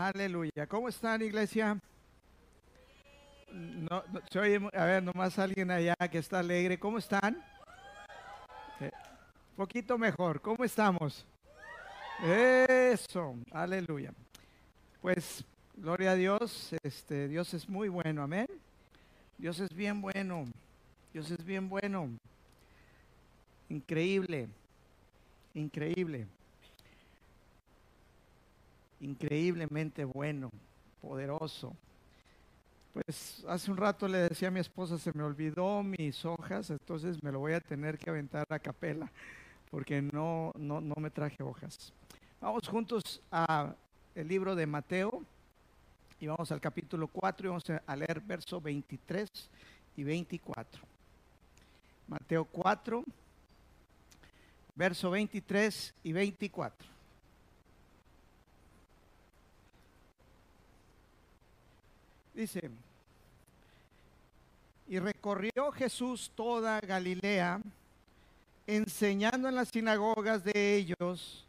Aleluya. ¿Cómo están, iglesia? No, a ver, nomás alguien allá que está alegre. ¿Cómo están? Eh, poquito mejor. ¿Cómo estamos? Eso. Aleluya. Pues, gloria a Dios. Este, Dios es muy bueno. Amén. Dios es bien bueno. Dios es bien bueno. Increíble. Increíble increíblemente bueno, poderoso. Pues hace un rato le decía a mi esposa, se me olvidó mis hojas, entonces me lo voy a tener que aventar a capela, porque no, no, no me traje hojas. Vamos juntos a el libro de Mateo y vamos al capítulo 4 y vamos a leer verso 23 y 24. Mateo 4, verso 23 y 24. Dice, y recorrió Jesús toda Galilea, enseñando en las sinagogas de ellos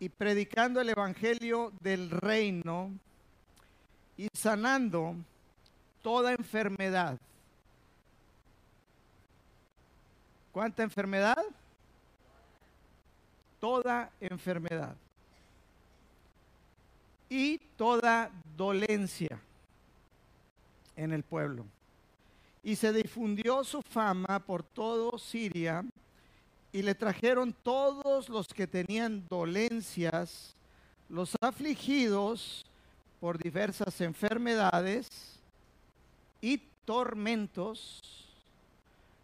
y predicando el Evangelio del reino y sanando toda enfermedad. ¿Cuánta enfermedad? Toda enfermedad. Y toda dolencia en el pueblo. Y se difundió su fama por todo Siria y le trajeron todos los que tenían dolencias, los afligidos por diversas enfermedades y tormentos,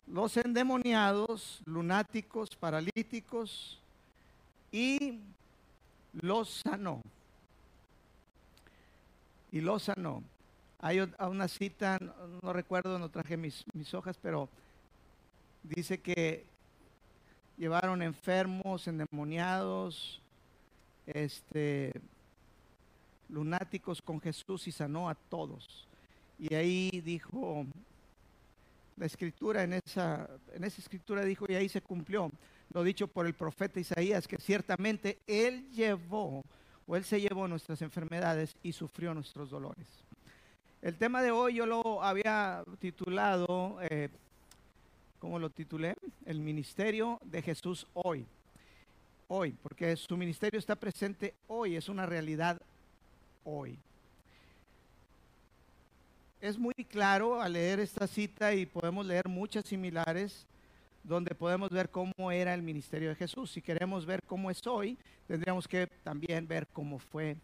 los endemoniados, lunáticos, paralíticos, y los sanó. Y los sanó. Hay una cita, no recuerdo, no traje mis, mis hojas, pero dice que llevaron enfermos, endemoniados, este, lunáticos con Jesús y sanó a todos. Y ahí dijo, la escritura en esa, en esa escritura dijo, y ahí se cumplió lo dicho por el profeta Isaías, que ciertamente Él llevó, o Él se llevó nuestras enfermedades y sufrió nuestros dolores. El tema de hoy yo lo había titulado, eh, ¿cómo lo titulé? El ministerio de Jesús hoy. Hoy, porque su ministerio está presente hoy, es una realidad hoy. Es muy claro al leer esta cita y podemos leer muchas similares donde podemos ver cómo era el ministerio de Jesús. Si queremos ver cómo es hoy, tendríamos que también ver cómo fue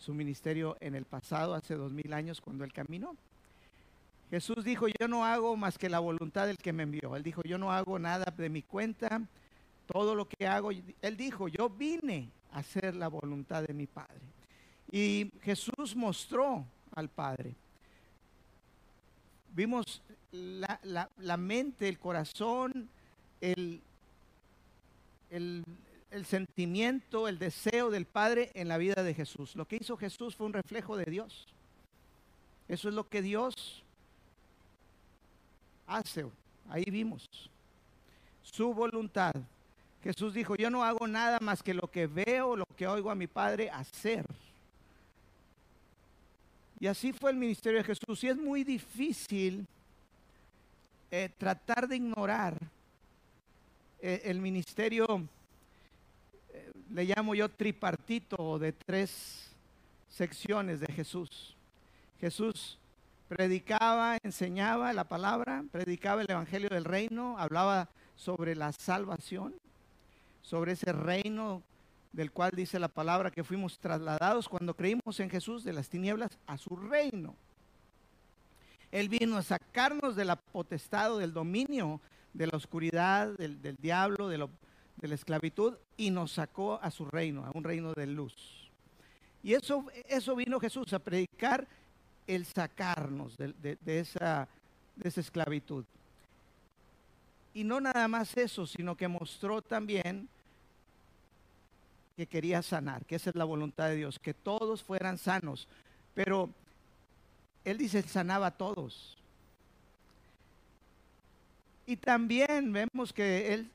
su ministerio en el pasado, hace dos mil años, cuando él caminó. Jesús dijo, yo no hago más que la voluntad del que me envió. Él dijo, yo no hago nada de mi cuenta, todo lo que hago, él dijo, yo vine a hacer la voluntad de mi Padre. Y Jesús mostró al Padre. Vimos la, la mente, el corazón, el, el, el sentimiento, el deseo del Padre en la vida de Jesús. Lo que hizo Jesús fue un reflejo de Dios. Eso es lo que Dios hace. Ahí vimos su voluntad. Jesús dijo, yo no hago nada más que lo que veo, lo que oigo a mi Padre hacer. Y así fue el ministerio de Jesús. Y es muy difícil eh, tratar de ignorar eh, el ministerio le llamo yo tripartito de tres secciones de Jesús. Jesús predicaba, enseñaba la palabra, predicaba el Evangelio del reino, hablaba sobre la salvación, sobre ese reino del cual dice la palabra que fuimos trasladados cuando creímos en Jesús de las tinieblas a su reino. Él vino a sacarnos de la potestad, del dominio, de la oscuridad, del, del diablo, de lo de la esclavitud y nos sacó a su reino, a un reino de luz. Y eso, eso vino Jesús a predicar el sacarnos de, esa, de esa esclavitud. Y no nada más eso, sino que mostró también que quería sanar, que esa es la voluntad de Dios, que todos fueran sanos. Pero Él dice, sanaba a todos. Y también vemos que Él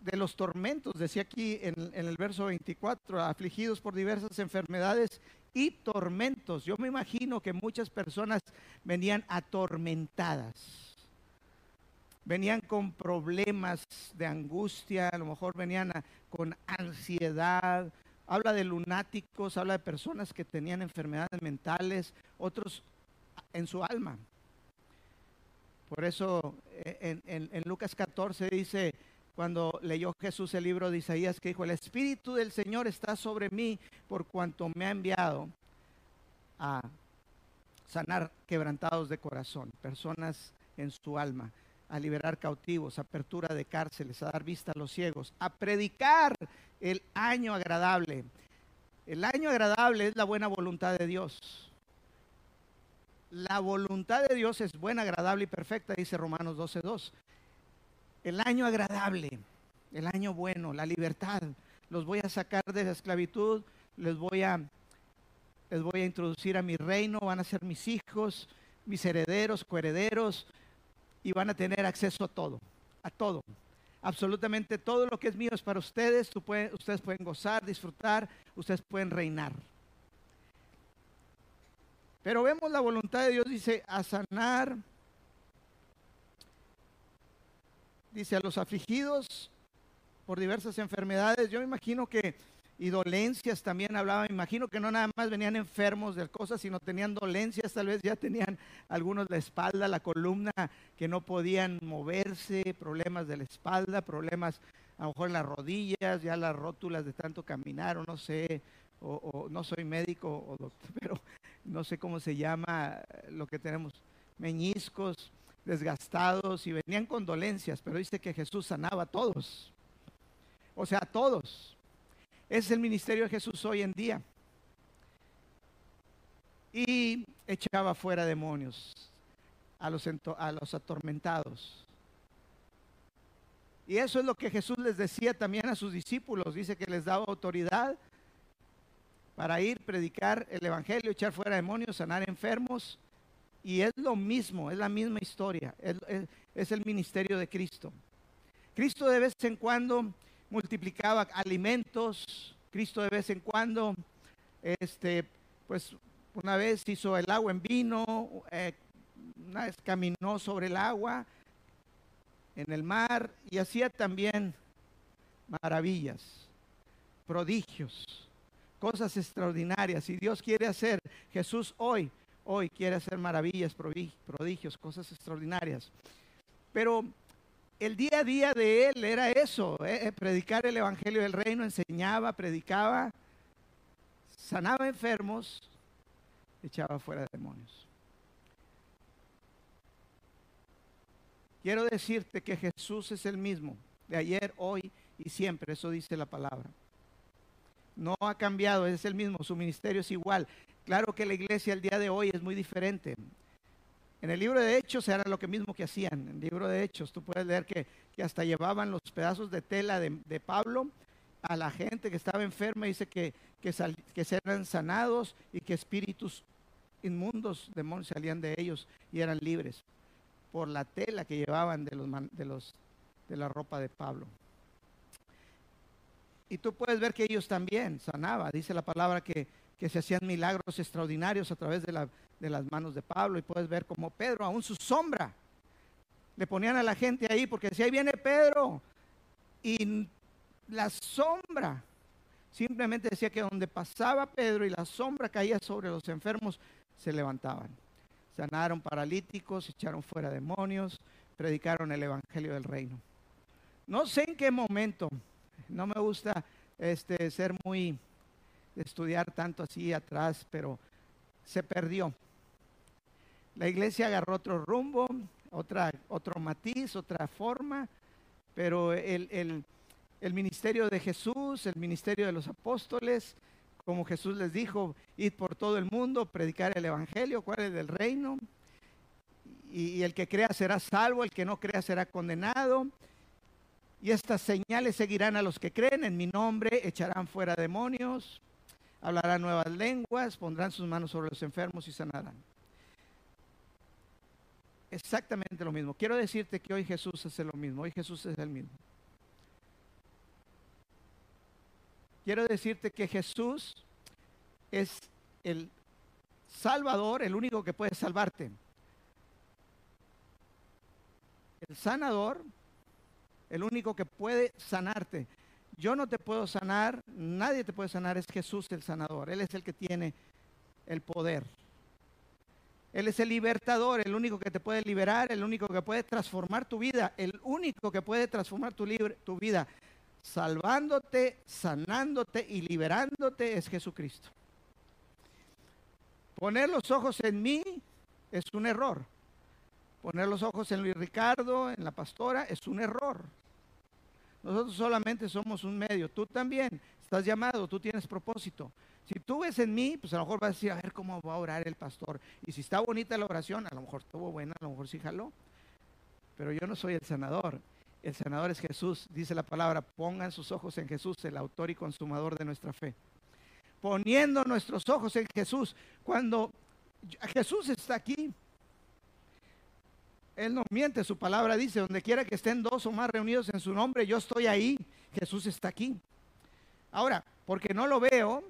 de los tormentos, decía aquí en, el verso 24, afligidos por diversas enfermedades y tormentos. Yo me imagino que muchas personas venían atormentadas, venían con problemas de angustia, a lo mejor venían con ansiedad. Habla de lunáticos, habla de personas que tenían enfermedades mentales, otros en su alma. Por eso en, en Lucas 14 dice, cuando leyó Jesús el libro de Isaías que dijo, el Espíritu del Señor está sobre mí por cuanto me ha enviado a sanar quebrantados de corazón, personas en su alma, a liberar cautivos, apertura de cárceles, a dar vista a los ciegos, a predicar el año agradable. El año agradable es la buena voluntad de Dios. La voluntad de Dios es buena, agradable y perfecta, dice Romanos 12.2 el año agradable, el año bueno, la libertad. Los voy a sacar de la esclavitud, les voy a, les voy a introducir a mi reino, van a ser mis hijos, mis herederos, coherederos, y van a tener acceso a todo, a todo. Absolutamente todo lo que es mío es para ustedes, ustedes pueden gozar, disfrutar, ustedes pueden reinar. Pero vemos la voluntad de Dios, dice, a sanar dice a los afligidos por diversas enfermedades. Yo me imagino que, y dolencias también hablaba, me imagino que no nada más venían enfermos de cosas, sino tenían dolencias, tal vez ya tenían algunos la espalda, la columna, que no podían moverse, problemas de la espalda, problemas a lo mejor en las rodillas, ya las rótulas de tanto caminar, o no sé, o, o no soy médico, o doctor, pero no sé cómo se llama lo que tenemos, meñiscos, desgastados y venían con dolencias, pero dice que Jesús sanaba a todos. O sea, a todos. Es el ministerio de Jesús hoy en día. Y echaba fuera demonios a los, a los atormentados. Y eso es lo que Jesús les decía también a sus discípulos. Dice que les daba autoridad para ir, predicar el Evangelio, echar fuera demonios, sanar enfermos y es lo mismo, es la misma historia, es, el ministerio de Cristo. Cristo de vez en cuando multiplicaba alimentos, Cristo de vez en cuando, este, pues una vez hizo el agua en vino, eh, una vez caminó sobre el agua en el mar y hacía también maravillas, prodigios, cosas extraordinarias. Y Dios quiere hacer, Jesús hoy hoy quiere hacer maravillas, prodigios, cosas extraordinarias. Pero el día a día de él era eso, eh, eh, predicar el Evangelio del Reino, enseñaba, predicaba, sanaba enfermos, echaba fuera demonios. Quiero decirte que Jesús es el mismo, de ayer, hoy y siempre, eso dice la palabra. No ha cambiado, es el mismo, su ministerio es igual. Claro que la iglesia el día de hoy es muy diferente. En el libro de Hechos era lo que mismo que hacían. En el libro de Hechos tú puedes leer que, hasta llevaban los pedazos de tela de, Pablo a la gente que estaba enferma. Dice que, que, que eran sanados y que espíritus inmundos, demonios salían de ellos y eran libres por la tela que llevaban de, los, de, los, de la ropa de Pablo. Y tú puedes ver que ellos también sanaban. Dice la palabra que que se hacían milagros extraordinarios a través de, las manos de Pablo. Y puedes ver como Pedro, aún su sombra, le ponían a la gente ahí porque decía, ahí viene Pedro. Y la sombra, simplemente decía que donde pasaba Pedro y la sombra caía sobre los enfermos, se levantaban. Sanaron paralíticos, echaron fuera demonios, predicaron el Evangelio del Reino. No sé en qué momento, no me gusta este, ser muy estudiar tanto así atrás, pero se perdió. La iglesia agarró otro rumbo, otra, otro matiz, otra forma, pero el, el ministerio de Jesús, el ministerio de los apóstoles, como Jesús les dijo, id por todo el mundo, predicar el Evangelio, cuál es del reino, y el que crea será salvo, el que no crea será condenado. Y estas señales seguirán a los que creen en mi nombre, echarán fuera demonios, hablarán nuevas lenguas, pondrán sus manos sobre los enfermos y sanarán. Exactamente lo mismo. Quiero decirte que hoy Jesús hace lo mismo, hoy Jesús es el mismo. quiero decirte que Jesús es el Salvador, el único que puede salvarte. El sanador, el único que puede sanarte. Yo no te puedo sanar, nadie te puede sanar, es Jesús el sanador. Él es el que tiene el poder. Él es el libertador, el único que te puede liberar, el único que puede transformar tu vida, el único que puede transformar tu, tu vida, salvándote, sanándote y liberándote es Jesucristo. Poner los ojos en mí es un error. Poner los ojos en Luis Ricardo, en la pastora, es un error. Nosotros solamente somos un medio. Tú también estás llamado, tú tienes propósito. Si tú ves en mí, pues a lo mejor vas a decir, a ver cómo va a orar el pastor. Y si está bonita la oración, a lo mejor estuvo buena, a lo mejor sí jaló. Pero yo no soy el sanador. El sanador es Jesús. Dice la palabra, pongan sus ojos en Jesús, el autor y consumador de nuestra fe. Poniendo nuestros ojos en Jesús. Cuando Jesús está aquí, Él no miente, su palabra dice, donde quiera que estén dos o más reunidos en su nombre, yo estoy ahí. Jesús está aquí. Ahora, porque no lo veo,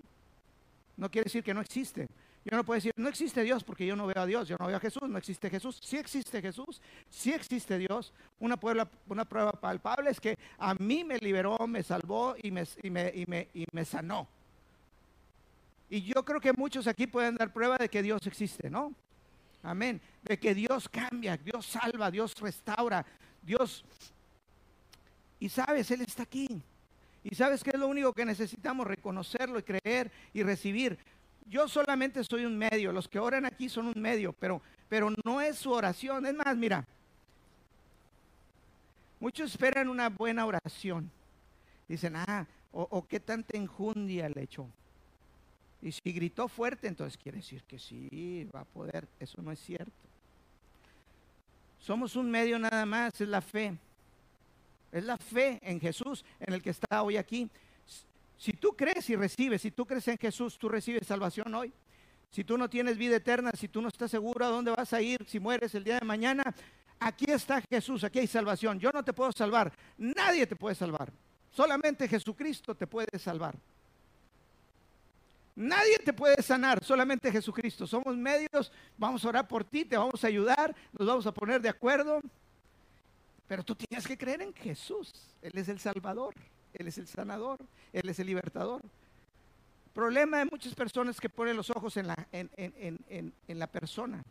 no quiere decir que no existe. Yo no puedo decir, no existe Dios porque yo no veo a Dios, yo no veo a Jesús, no existe Jesús. Sí existe Jesús, sí existe Dios. Una prueba, una prueba palpable es que a mí me liberó, me salvó y me, y me, y me, y me sanó. Y yo creo que muchos aquí pueden dar prueba de que Dios existe, ¿no? Amén. De que Dios cambia, Dios salva, Dios restaura, Dios... Y sabes, Él está aquí. Y sabes que es lo único que necesitamos, reconocerlo y creer y recibir. Yo solamente soy un medio, los que oran aquí son un medio, pero, pero no es su oración. Es más, mira, muchos esperan una buena oración. Dicen, ah, o, qué tanta enjundia le echó. Y si gritó fuerte, entonces quiere decir que sí, va a poder. Eso no es cierto. Somos un medio nada más, es la fe. Es la fe en Jesús en el que está hoy aquí. Si tú crees y recibes, si tú crees en Jesús, tú recibes salvación hoy. Si tú no tienes vida eterna, si tú no estás seguro a dónde vas a ir, si mueres el día de mañana, aquí está Jesús, aquí hay salvación. Yo no te puedo salvar, nadie te puede salvar. Solamente Jesucristo te puede salvar. Nadie te puede sanar, solamente Jesucristo. Somos medios, vamos a orar por ti, te vamos a ayudar, nos vamos a poner de acuerdo. Pero tú tienes que creer en Jesús. Él es el Salvador, Él es el sanador, Él es el libertador. Problema de muchas personas que ponen los ojos en la, en, la persona.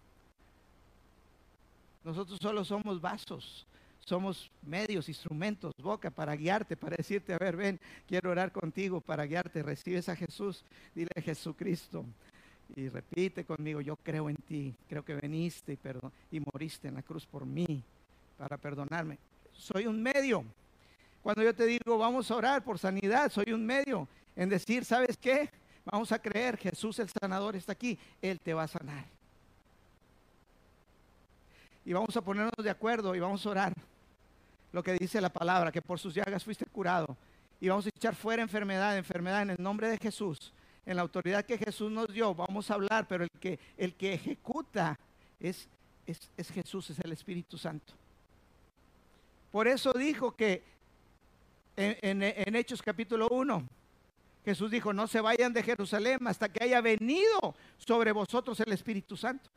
Nosotros solo somos vasos, somos medios, instrumentos, boca para guiarte, para decirte, a ver, ven, quiero orar contigo para guiarte. Recibes a Jesús, dile a Jesucristo y repite conmigo, yo creo en ti, creo que veniste y, y moriste en la cruz por mí para perdonarme. Soy un medio. Cuando yo te digo, vamos a orar por sanidad, soy un medio en decir, ¿sabes qué? Vamos a creer, Jesús el sanador está aquí, Él te va a sanar. Y vamos a ponernos de acuerdo y vamos a orar lo que dice la palabra, que por sus llagas fuiste curado. Y vamos a echar fuera enfermedad, enfermedad en el nombre de Jesús, en la autoridad que Jesús nos dio. Vamos a hablar, pero el que, el que ejecuta es, es, es Jesús, es el Espíritu Santo. Por eso dijo que en, Hechos capítulo 1, Jesús dijo, no se vayan de Jerusalén hasta que haya venido sobre vosotros el Espíritu Santo.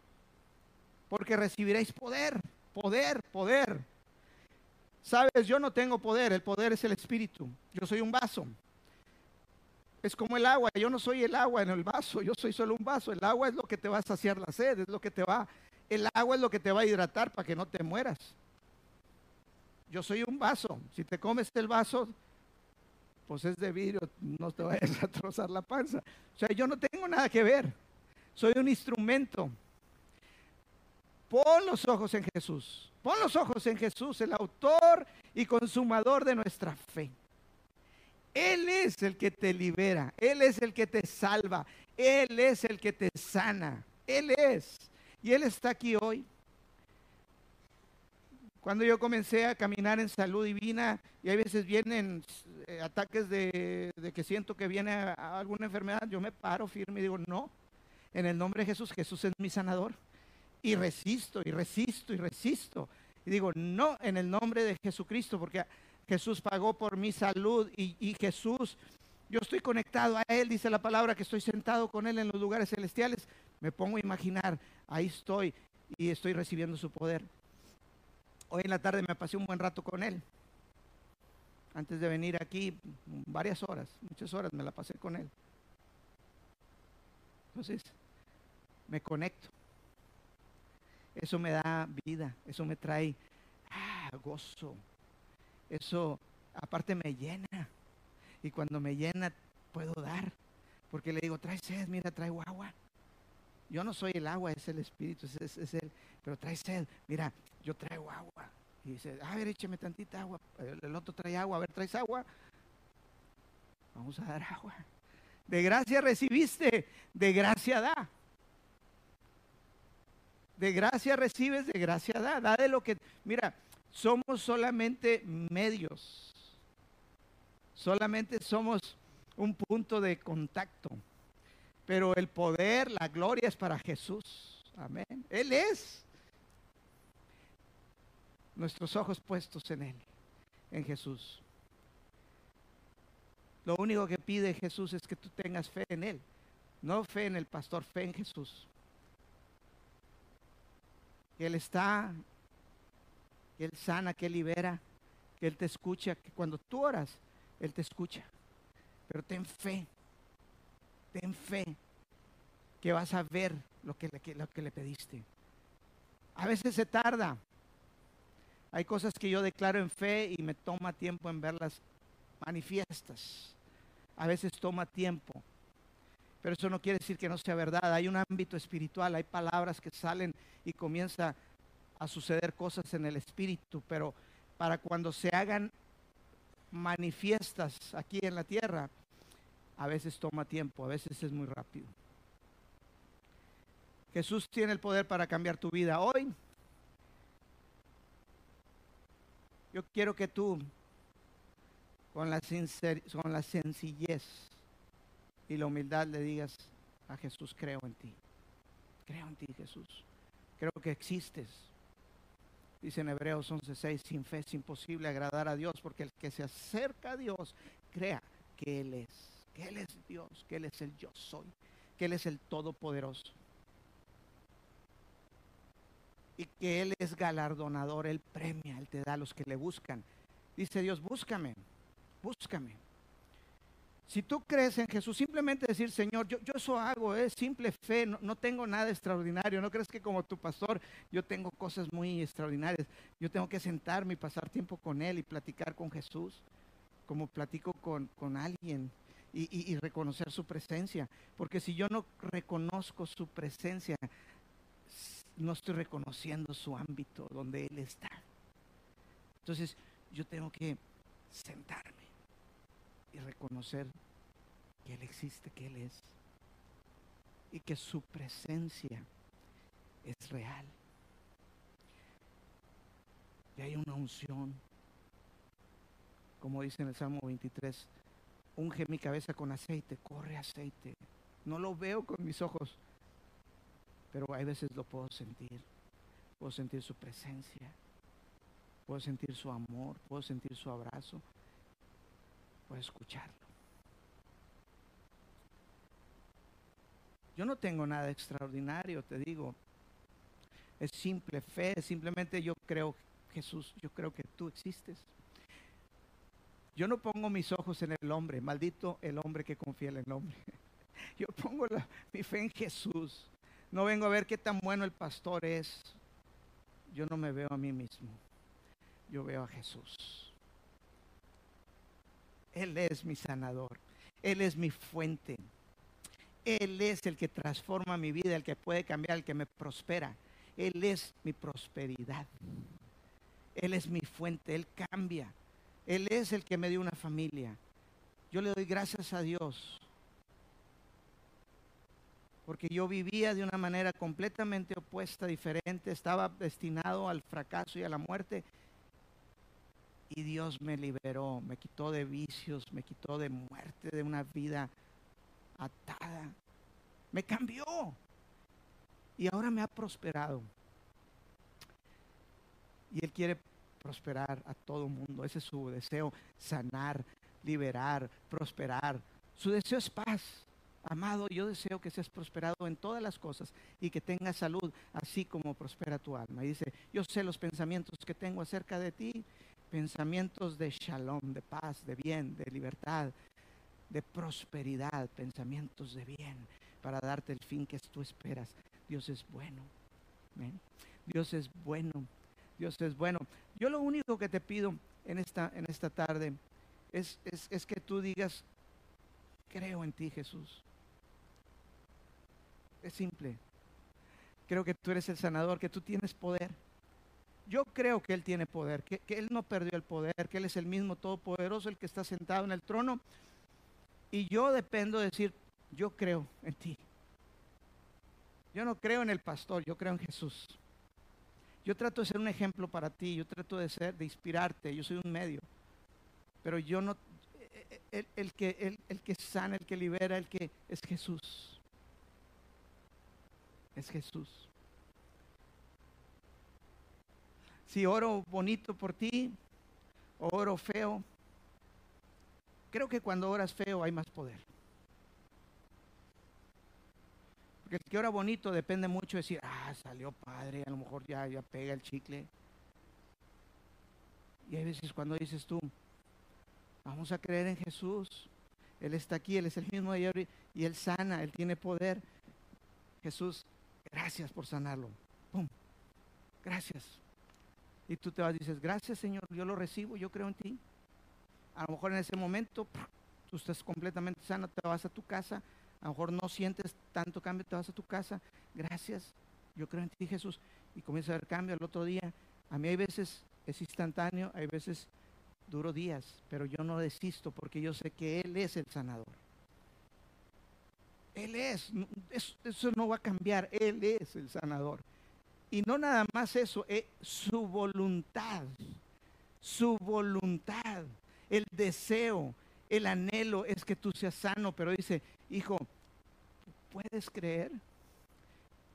Porque recibiréis poder, poder, poder. Sabes, yo no tengo poder, el poder es el Espíritu. Yo soy un vaso. Es como el agua, yo no soy el agua en el vaso, yo soy solo un vaso. El agua es lo que te va a saciar la sed, es lo que te va, el agua es lo que te va a hidratar para que no te mueras yo soy un vaso. Si te comes el vaso, pues es de vidrio, no te vayas a trozar la panza. O sea, yo no tengo nada que ver. Soy un instrumento. Pon los ojos en Jesús. Pon los ojos en Jesús, el autor y consumador de nuestra fe. Él es el que te libera, Él es el que te salva, Él es el que te sana, Él es. Y Él está aquí hoy. Cuando yo comencé a caminar en salud divina y hay veces vienen eh, ataques de, que siento que viene alguna enfermedad, yo me paro firme y digo, no, en el nombre de Jesús, Jesús es mi sanador. Y resisto, y resisto, y resisto. Y digo, no, en el nombre de Jesucristo, porque Jesús pagó por mi salud y, y Jesús yo estoy conectado a Él, dice la palabra que estoy sentado con Él en los lugares celestiales, me pongo a imaginar, ahí estoy y estoy recibiendo su poder. Hoy en la tarde me pasé un buen rato con Él. Antes de venir aquí, varias horas, muchas horas me la pasé con Él. Entonces, me conecto. Eso me da vida, eso me trae ah, gozo. Eso aparte me llena. Y cuando me llena, puedo dar. Porque le digo, trae sed, mira, traigo agua. Yo no soy el agua, es el Espíritu, es, es. Pero trae sed, mira, yo traigo agua. Y dice, a ver, écheme tantita agua. El, otro trae agua, a ver, traes agua. Vamos a dar agua. De gracia recibiste, de gracia da. De gracia recibes, de gracia da. Da de lo que, mira, somos solamente medios Solamente somos un punto de contacto. Pero el poder, la gloria es para Jesús. Amén. Él es. Nuestros ojos puestos en Él, en Jesús. Lo único que pide Jesús es que tú tengas fe en Él. No fe en el pastor, fe en Jesús. Que Él está, que Él sana, que Él libera, que Él te escucha, que cuando tú oras, él te escucha. Pero ten fe, ten fe que vas a ver lo que, le, lo que le pediste. A veces se tarda. Hay cosas que yo declaro en fe y me toma tiempo en verlas manifiestas. A veces toma tiempo. Pero eso no quiere decir que no sea verdad. Hay un ámbito espiritual, hay palabras que salen y comienza a suceder cosas en el espíritu, pero para cuando se hagan manifiestas aquí en la tierra, a veces toma tiempo, a veces es muy rápido. Jesús tiene el poder para cambiar tu vida hoy. Yo quiero que tú, con la, con la sencillez y la humildad, le digas a Jesús, creo en ti. Creo en ti, Jesús. Creo que existes. Dice en Hebreos 11:6, sin fe es imposible agradar a Dios, porque el que se acerca a Dios crea que Él es, que Él es Dios, que Él es el yo soy, que Él es el todopoderoso. Y que Él es galardonador, Él premia, Él te da a los que le buscan. Dice Dios, búscame, búscame. Si tú crees en Jesús, simplemente decir, Señor, yo, yo eso hago, es simple fe, no, tengo nada extraordinario. No crees que como tu pastor yo tengo cosas muy extraordinarias. Yo tengo que sentarme y pasar tiempo con Él y platicar con Jesús, como platico con, alguien y, y reconocer su presencia. Porque si yo no reconozco su presencia, no estoy reconociendo su ámbito donde Él está. Entonces yo tengo que sentarme y reconocer que Él existe, que Él es y que su presencia es real. Y hay una unción, como dice en el Salmo 23, unge mi cabeza con aceite, corre aceite. No lo veo con mis ojos, pero hay veces lo puedo sentir. Puedo sentir su presencia, puedo sentir su amor, puedo sentir su abrazo, escucharlo. Yo no tengo nada extraordinario, te digo. Es simple fe, simplemente yo creo, Jesús, yo creo que tú existes. Yo no pongo mis ojos en el hombre, maldito el hombre que confía en el hombre. Yo pongo mi fe en Jesús. No vengo a ver qué tan bueno el pastor es. Yo no me veo a mí mismo. Yo veo a Jesús. Él es mi sanador. Él es mi fuente. Él es el que transforma mi vida, el que puede cambiar, el que me prospera. Él es mi prosperidad. Él es mi fuente, Él cambia. Él es el que me dio una familia. Yo le doy gracias a Dios. Porque yo vivía de una manera completamente opuesta, diferente. Estaba destinado al fracaso y a la muerte y Dios me liberó, me quitó de vicios, me quitó de muerte, de una vida atada. Me cambió. Y ahora me ha prosperado. Y Él quiere prosperar a todo mundo. Ese es su deseo, sanar, liberar, prosperar, Su deseo es paz. Amado, yo deseo que seas prosperado en todas las cosas y que tengas salud, así como prospera tu alma. Y dice, yo sé los pensamientos que tengo acerca de ti, pensamientos de shalom, de paz, de bien, de libertad, de prosperidad, pensamientos de bien, para darte el fin que tú esperas. Dios es bueno. Dios es bueno. Dios es bueno. Yo lo único que te pido en esta, en esta tarde es, es que tú digas, creo en ti Jesús. Es simple. Creo que tú eres el sanador, que tú tienes poder. Yo creo que Él tiene poder, que, Él no perdió el poder, que Él es el mismo todopoderoso, el que está sentado en el trono. Y yo dependo de decir, yo creo en ti. Yo no creo en el pastor, yo creo en Jesús. Yo trato de ser un ejemplo para ti, yo trato de ser, de inspirarte, yo soy un medio. Pero yo no, el, que, el que sana, el que libera, el que es Jesús es Jesús. Si oro bonito por ti o oro feo, creo que cuando oras feo hay más poder. Porque el que ora bonito depende mucho de decir, ah, salió padre, a lo mejor ya, ya pega el chicle. Y hay veces cuando dices tú, vamos a creer en Jesús, Él está aquí, Él es el mismo ayer y Él sana, Él tiene poder. Jesús, Gracias por sanarlo. ¡Pum! Gracias. Y tú te vas y dices, gracias Señor, yo lo recibo, yo creo en ti. A lo mejor en ese momento tú estás completamente sano, te vas a tu casa. A lo mejor no sientes tanto cambio, te vas a tu casa. Gracias, yo creo en ti Jesús. Y comienza a haber cambio al otro día. A mí hay veces es instantáneo, hay veces duro días, pero yo no desisto porque yo sé que Él es el sanador. Él es, eso no va a cambiar, Él es el sanador. Y no nada más eso, es su voluntad, su voluntad, el deseo, el anhelo es que tú seas sano, pero dice, hijo, ¿puedes creer?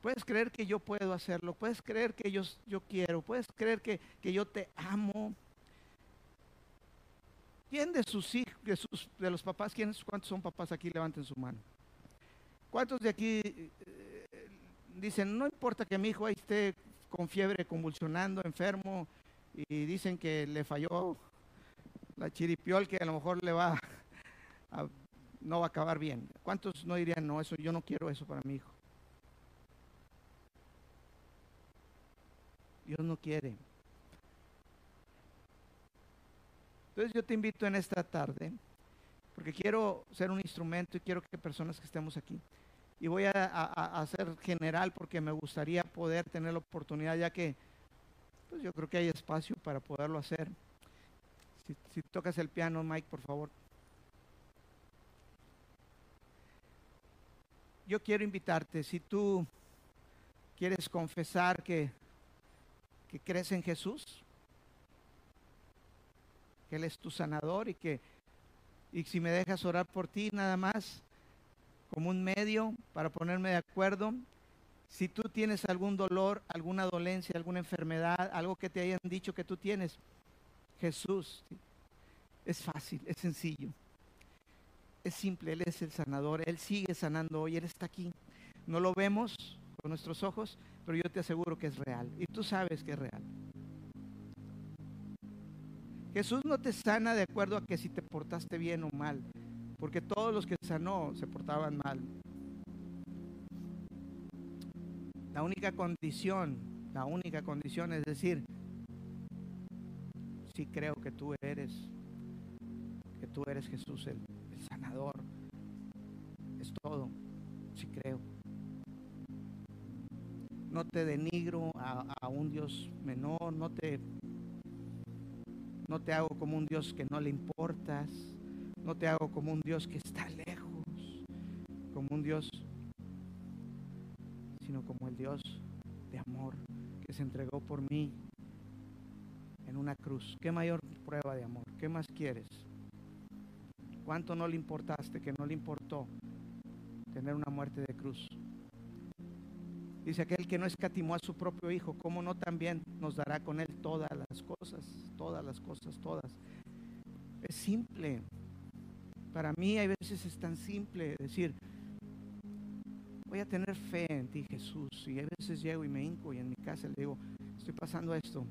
Puedes creer que yo puedo hacerlo, puedes creer que yo, yo quiero, puedes creer que, que yo te amo. ¿Quién de sus hijos, de, sus, de los papás, quiénes, cuántos son papás aquí? Levanten su mano. ¿Cuántos de aquí eh, dicen, no importa que mi hijo ahí esté con fiebre, convulsionando, enfermo, y dicen que le falló la chiripiol, que a lo mejor le va a, no va a acabar bien? ¿Cuántos no dirían, no, eso yo no quiero eso para mi hijo? Dios no quiere. Entonces yo te invito en esta tarde, porque quiero ser un instrumento y quiero que personas que estemos aquí, y voy a, hacer general porque me gustaría poder tener la oportunidad ya que pues yo creo que hay espacio para poderlo hacer. Si, si tocas el piano, Mike, por favor. Yo quiero invitarte, si tú quieres confesar que, que crees en Jesús, que Él es tu sanador y que y si me dejas orar por ti nada más, como un medio para ponerme de acuerdo. Si tú tienes algún dolor, alguna dolencia, alguna enfermedad, algo que te hayan dicho que tú tienes, Jesús, es fácil, es sencillo. Es simple, Él es el sanador, Él sigue sanando hoy, Él está aquí. No lo vemos con nuestros ojos, pero yo te aseguro que es real. Y tú sabes que es real. Jesús no te sana de acuerdo a que si te portaste bien o mal porque todos los que sanó se portaban mal. La única condición, la única condición es decir, sí creo que tú eres, que tú eres Jesús el, sanador. Es todo, sí creo. No te denigro a, a un Dios menor, no te, no te hago como un Dios que no le importas no te hago como un Dios que está lejos, como un Dios, sino como el Dios de amor que se entregó por mí en una cruz. ¿Qué mayor prueba de amor? ¿Qué más quieres? ¿Cuánto no le importaste, que no le importó tener una muerte de cruz? Dice aquel que no escatimó a su propio Hijo, ¿cómo no también nos dará con Él todas las cosas? Todas las cosas, todas. Es simple. Para mí hay veces es tan simple decir, voy a tener fe en ti Jesús. Y a veces llego y me hinco y en mi casa le digo, estoy pasando esto.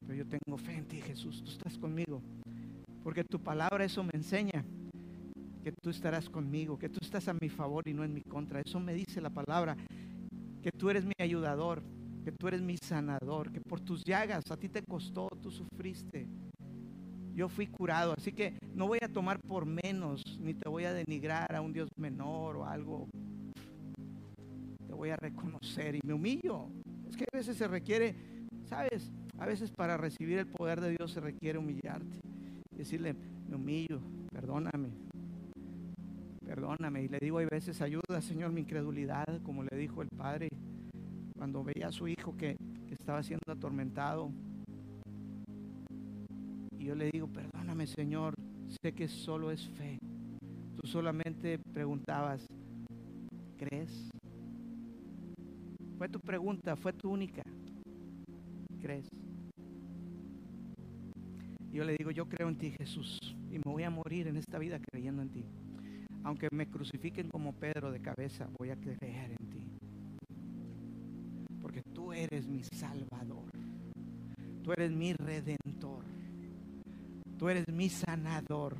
Pero yo tengo fe en ti Jesús, tú estás conmigo. Porque tu palabra eso me enseña que tú estarás conmigo, que tú estás a mi favor y no en mi contra. Eso me dice la palabra, que tú eres mi ayudador, que tú eres mi sanador, que por tus llagas a ti te costó, tú sufriste. Yo fui curado, así que no voy a tomar por menos, ni te voy a denigrar a un Dios menor o algo. Te voy a reconocer y me humillo. Es que a veces se requiere, ¿sabes? A veces para recibir el poder de Dios se requiere humillarte. Decirle, me humillo, perdóname, perdóname. Y le digo, hay veces, ayuda, Señor, mi incredulidad, como le dijo el Padre cuando veía a su hijo que, estaba siendo atormentado. Y yo le digo, perdóname, Señor, sé que solo es fe. Tú solamente preguntabas, ¿crees? Fue tu pregunta, fue tu única. ¿Crees? Y yo le digo, yo creo en ti, Jesús, y me voy a morir en esta vida creyendo en ti. Aunque me crucifiquen como Pedro de cabeza, voy a creer en ti. Porque tú eres mi salvador. Tú eres mi redentor. Tú eres mi sanador.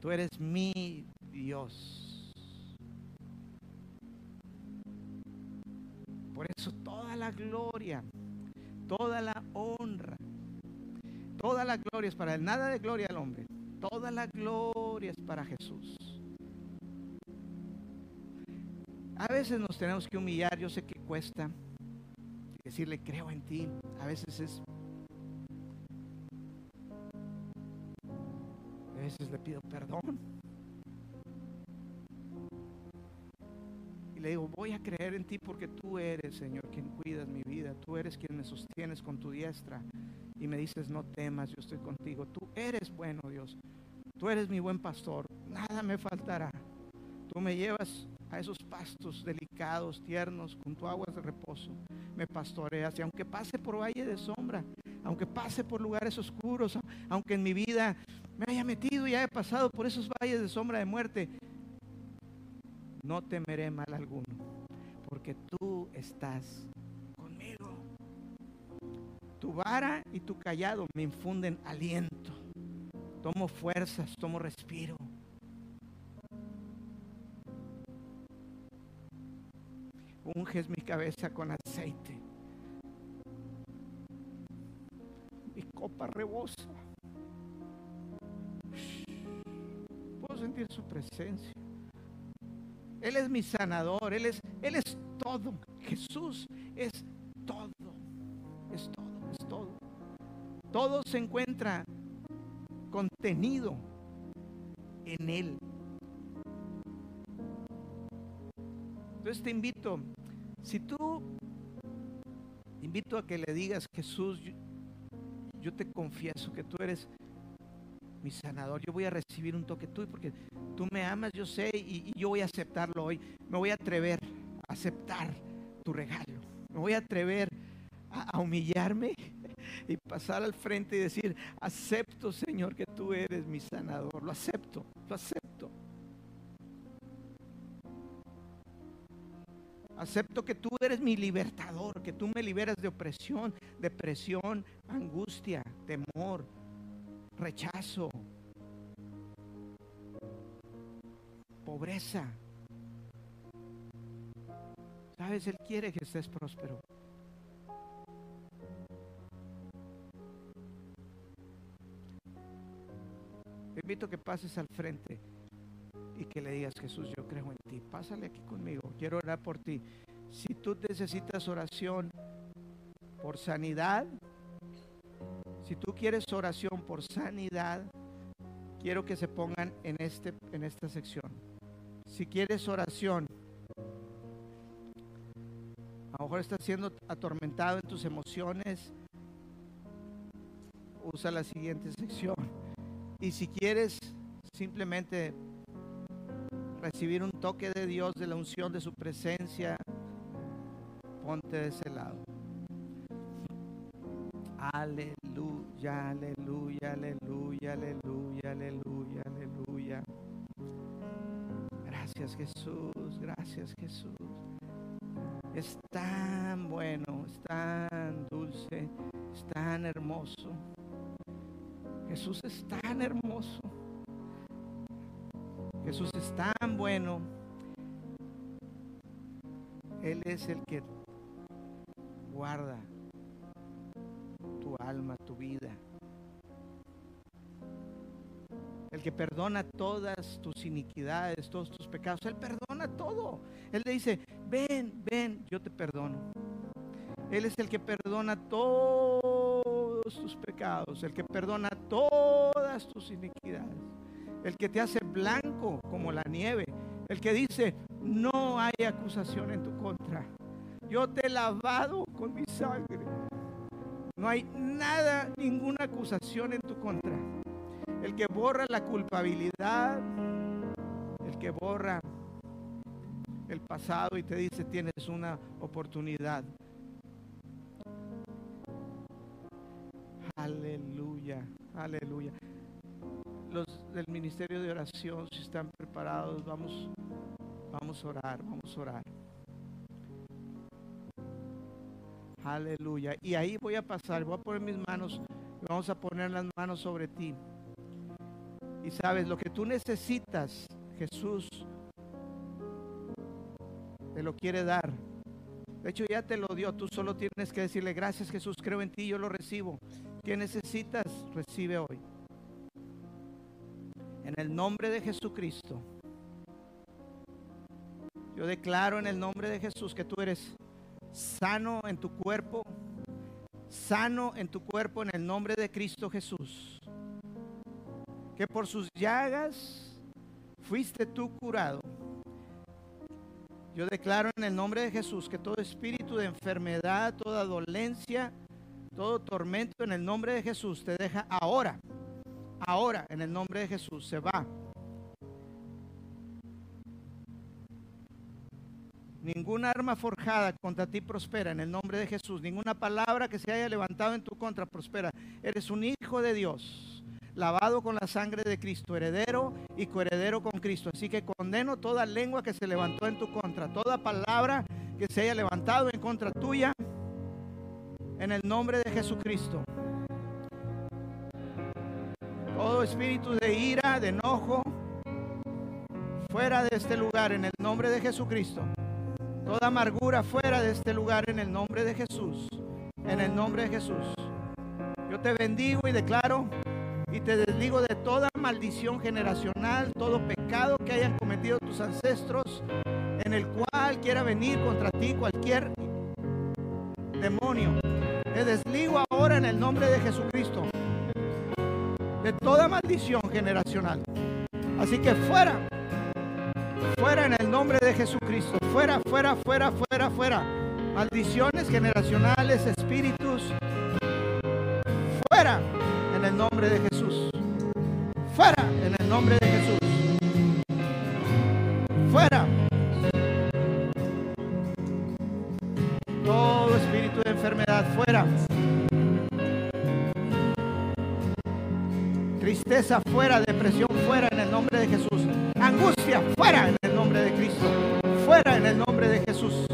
Tú eres mi Dios. Por eso toda la gloria, toda la honra, toda la gloria es para. Nada de gloria al hombre. Toda la gloria es para Jesús. A veces nos tenemos que humillar, yo sé que cuesta decirle creo en ti. A veces es veces le pido perdón. Y le digo, voy a creer en ti porque tú eres, Señor, quien cuidas mi vida. Tú eres quien me sostienes con tu diestra. Y me dices, no temas, yo estoy contigo. Tú eres bueno, Dios. Tú eres mi buen pastor. Nada me faltará. Tú me llevas a esos pastos delicados, tiernos, con tu agua de reposo. Me pastoreas y aunque pase por valle de sombra, aunque pase por lugares oscuros, aunque en mi vida me haya metido y haya pasado por esos valles de sombra de muerte, no temeré mal alguno, porque tú estás conmigo. Tu vara y tu callado me infunden aliento. Tomo fuerzas, tomo respiro. unges mi cabeza con aceite. Mi copa rebosa. Su presencia. Él es mi sanador, Él es, Él es todo. Jesús es todo. Es todo, es todo. Todo se encuentra contenido en Él. Entonces te invito si tú, invito a que le digas, Jesús, yo, te confieso que tú eres mi sanador. Yo voy a recibir un toque tuyo porque tú me amas, yo sé, y, yo voy a aceptarlo hoy. Me voy a atrever a aceptar tu regalo. Me voy a atrever a, humillarme y pasar al frente y decir, acepto, Señor, que tú eres mi sanador. Lo acepto, lo acepto. Acepto que tú eres mi libertador, que tú me liberas de opresión, depresión, angustia, temor, rechazo, pobreza. Sabes, Él quiere que estés próspero. Te invito a que pases al frente y que le digas, Jesús, yo creo en ti. Pásale aquí conmigo. Quiero orar por ti. Si tú necesitas oración por sanidad, si tú quieres oración por sanidad, quiero que se pongan en, este, en esta sección. Si quieres oración, a lo mejor estás siendo atormentado en tus emociones, usa la siguiente sección. Y si quieres simplemente recibir un toque de Dios, de la unción de su presencia, ponte de ese lado. Aleluya, aleluya, aleluya, aleluya, aleluya, aleluya. Gracias Jesús, gracias Jesús. Es tan bueno, es tan dulce, es tan hermoso. Jesús es tan hermoso. Jesús es tan bueno. Él es el que guarda perdona todas tus iniquidades, todos tus pecados. Él perdona todo. Él le dice, ven, ven, yo te perdono. Él es el que perdona todos tus pecados, el que perdona todas tus iniquidades, el que te hace blanco como la nieve, el que dice, no hay acusación en tu contra. Yo te he lavado con mi sangre. No hay nada, ninguna acusación en tu contra. Que borra la culpabilidad, el que borra el pasado y te dice tienes una oportunidad. Aleluya, aleluya. Los del ministerio de oración, si están preparados, vamos, vamos a orar, vamos a orar. Aleluya. Y ahí voy a pasar, voy a poner mis manos, vamos a poner las manos sobre ti. Y sabes, lo que tú necesitas, Jesús te lo quiere dar. De hecho, ya te lo dio. Tú solo tienes que decirle, gracias Jesús, creo en ti, yo lo recibo. ¿Qué necesitas? Recibe hoy. En el nombre de Jesucristo. Yo declaro en el nombre de Jesús que tú eres sano en tu cuerpo, sano en tu cuerpo en el nombre de Cristo Jesús. Que por sus llagas fuiste tú curado. Yo declaro en el nombre de Jesús que todo espíritu de enfermedad, toda dolencia, todo tormento en el nombre de Jesús te deja ahora. Ahora en el nombre de Jesús se va. Ninguna arma forjada contra ti prospera en el nombre de Jesús. Ninguna palabra que se haya levantado en tu contra prospera. Eres un hijo de Dios, lavado con la sangre de Cristo, heredero y coheredero con Cristo. Así que condeno toda lengua que se levantó en tu contra, toda palabra que se haya levantado en contra tuya, en el nombre de Jesucristo. Todo espíritu de ira, de enojo, fuera de este lugar en el nombre de Jesucristo. Toda amargura fuera de este lugar en el nombre de Jesús. En el nombre de Jesús. Yo te bendigo y declaro y te desligo de toda maldición generacional, todo pecado que hayan cometido tus ancestros, en el cual quiera venir contra ti cualquier demonio. Te desligo ahora en el nombre de Jesucristo de toda maldición generacional. Así que fuera, fuera en el nombre de Jesucristo, fuera, fuera, fuera, fuera, fuera. Maldiciones generacionales, espíritus, de Jesús. Fuera en el nombre de Jesús. Fuera. Todo espíritu de enfermedad, fuera. Tristeza fuera, depresión fuera en el nombre de Jesús. Angustia fuera en el nombre de Cristo. Fuera en el nombre de Jesús.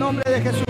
Nombre de Jesús.